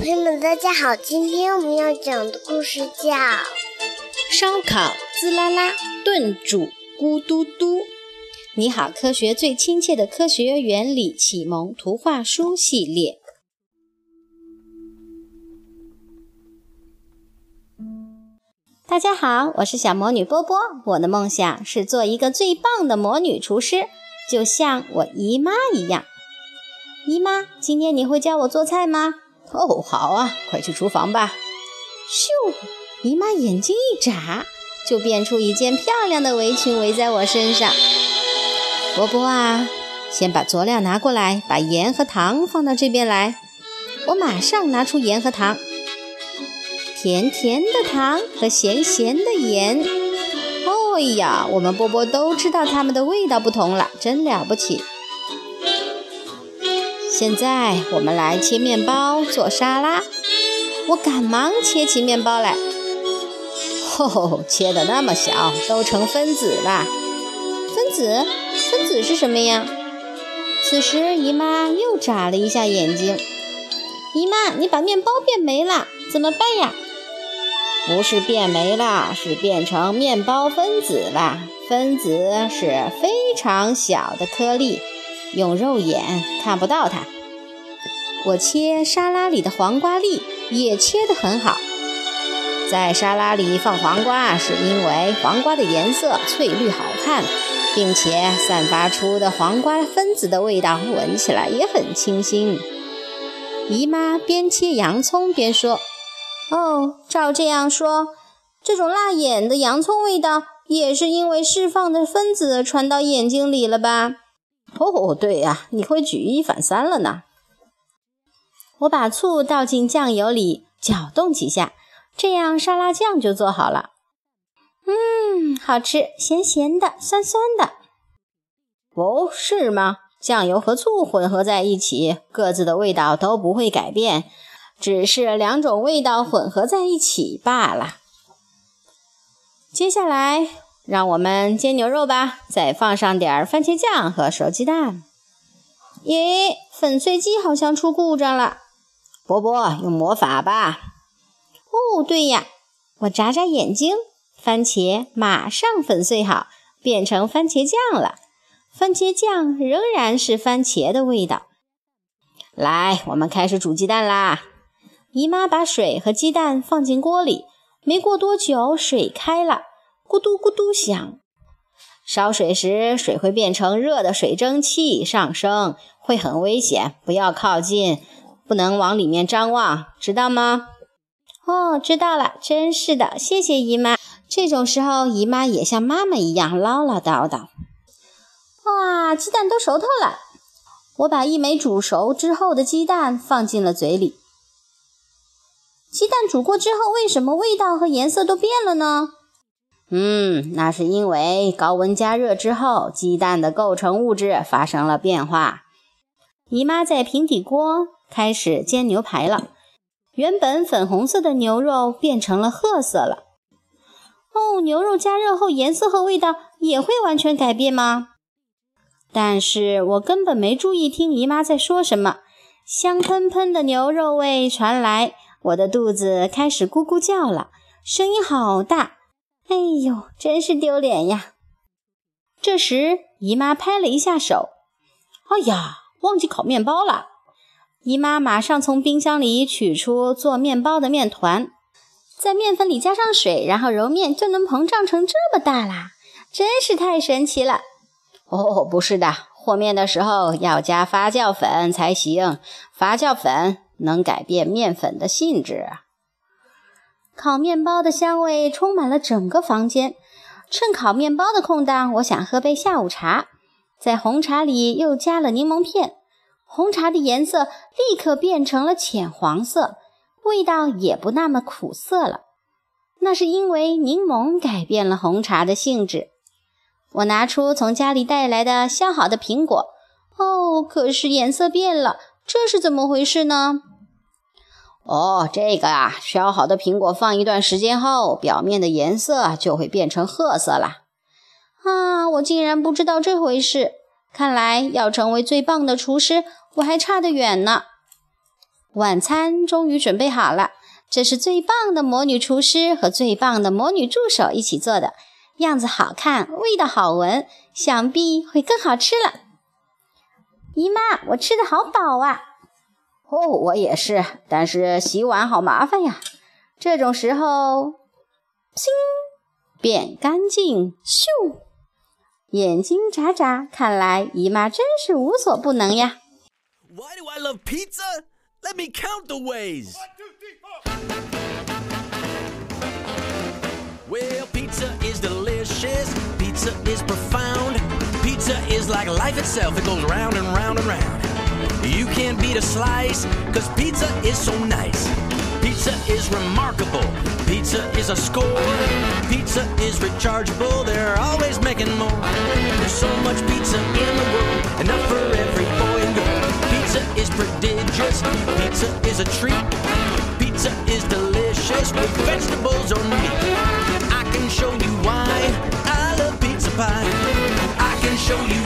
朋友们，大家好！今天我们要讲的故事叫《烧烤滋啦啦，炖煮咕嘟嘟》。你好，科学最亲切的科学原理启蒙图画书系列。大家好，我是小魔女波波。我的梦想是做一个最棒的魔女厨师，就像我姨妈一样。姨妈，今天你会教我做菜吗？哦，好啊，快去厨房吧。咻！姨妈眼睛一眨，就变出一件漂亮的围裙围在我身上。波波啊，先把佐料拿过来，把盐和糖放到这边来。我马上拿出盐和糖，甜甜的糖和咸咸的盐。哎呀，我们波波都知道它们的味道不同了，真了不起。现在我们来切面包做沙拉。我赶忙切起面包来。吼吼，切的那么小，都成分子了。分子？分子是什么呀？此时姨妈又眨了一下眼睛。姨妈，你把面包变没了，怎么办呀？不是变没了，是变成面包分子了。分子是非常小的颗粒。用肉眼看不到它。我切沙拉里的黄瓜粒也切得很好。在沙拉里放黄瓜，是因为黄瓜的颜色翠绿好看，并且散发出的黄瓜分子的味道，闻起来也很清新。姨妈边切洋葱边说：“哦，照这样说，这种辣眼的洋葱味道，也是因为释放的分子传到眼睛里了吧？”哦，对呀，你会举一反三了呢。我把醋倒进酱油里，搅动几下，这样沙拉酱就做好了。嗯，好吃，咸咸的，酸酸的。哦，是吗？酱油和醋混合在一起，各自的味道都不会改变，只是两种味道混合在一起罢了。接下来。让我们煎牛肉吧，再放上点番茄酱和熟鸡蛋。咦，粉碎机好像出故障了。波波，用魔法吧。哦，对呀，我眨眨眼睛，番茄马上粉碎好，变成番茄酱了。番茄酱仍然是番茄的味道。来，我们开始煮鸡蛋啦。姨妈把水和鸡蛋放进锅里，没过多久，水开了。咕嘟咕嘟响，烧水时水会变成热的水蒸气上升，会很危险，不要靠近，不能往里面张望，知道吗？哦，知道了，真是的，谢谢姨妈。这种时候，姨妈也像妈妈一样唠唠叨叨。哇，鸡蛋都熟透了，我把一枚煮熟之后的鸡蛋放进了嘴里。鸡蛋煮过之后，为什么味道和颜色都变了呢？嗯，那是因为高温加热之后，鸡蛋的构成物质发生了变化。姨妈在平底锅开始煎牛排了，原本粉红色的牛肉变成了褐色了。哦，牛肉加热后颜色和味道也会完全改变吗？但是我根本没注意听姨妈在说什么，香喷喷的牛肉味传来，我的肚子开始咕咕叫了，声音好大。哎呦，真是丢脸呀！这时，姨妈拍了一下手：“哎呀，忘记烤面包了。”姨妈马上从冰箱里取出做面包的面团，在面粉里加上水，然后揉面，就能膨胀成这么大啦！真是太神奇了！哦，不是的，和面的时候要加发酵粉才行，发酵粉能改变面粉的性质。烤面包的香味充满了整个房间。趁烤面包的空档，我想喝杯下午茶，在红茶里又加了柠檬片，红茶的颜色立刻变成了浅黄色，味道也不那么苦涩了。那是因为柠檬改变了红茶的性质。我拿出从家里带来的削好的苹果，哦，可是颜色变了，这是怎么回事呢？哦，这个啊，削好的苹果放一段时间后，表面的颜色就会变成褐色了。啊，我竟然不知道这回事！看来要成为最棒的厨师，我还差得远呢。晚餐终于准备好了，这是最棒的魔女厨师和最棒的魔女助手一起做的，样子好看，味道好闻，想必会更好吃了。姨妈，我吃的好饱啊！哦，我也是，但是洗碗好麻烦呀。这种时候，砰，变干净，咻，眼睛眨眨，看来姨妈真是无所不能呀。Why do I love pizza? Let me count the ways. Well, pizza is delicious. Pizza is profound. Pizza is like life itself. It goes round and round and round. You can't beat a slice, cause pizza is so nice. Pizza is remarkable. Pizza is a score. Pizza is rechargeable. They're always making more. There's so much pizza in the world, enough for every boy and girl. Pizza is prodigious. Pizza is a treat. Pizza is delicious with vegetables or meat. I can show you why I love pizza pie. I can show you